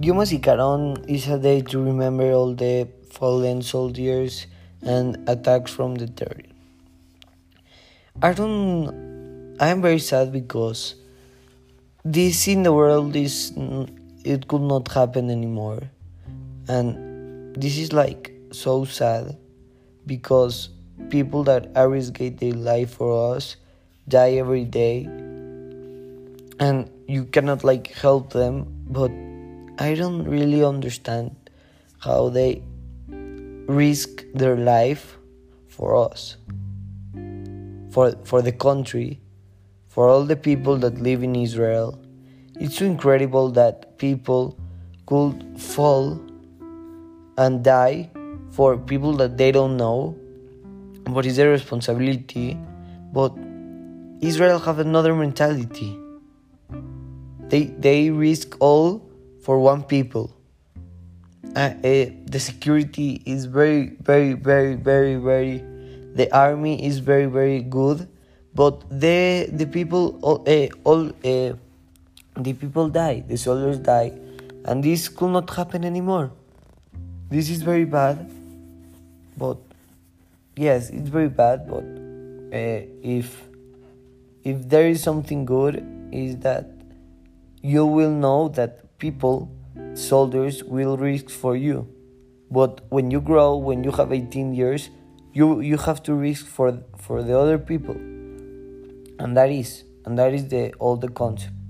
Yom HaZikaron is a day to remember all the fallen soldiers and attacks from the terror. I don't. I am very sad because this in the world is it could not happen anymore, and this is like so sad because people that risking their life for us die every day and you cannot like help them but i don't really understand how they risk their life for us for for the country for all the people that live in israel. It's so incredible that people could fall and die for people that they don't know what is their responsibility. But israel have another mentality. They they risk all for one people. Uh, uh, the security is very very very very very the army is very very good but the the people all, uh, all uh, the people die the soldiers die and this could not happen anymore. This is very bad but yes it's very bad but if if there is something good is that you will know that people soldiers will risk for you. But when you grow when you have 18 years you you have to risk for for the other people. And that is and that is the all the concept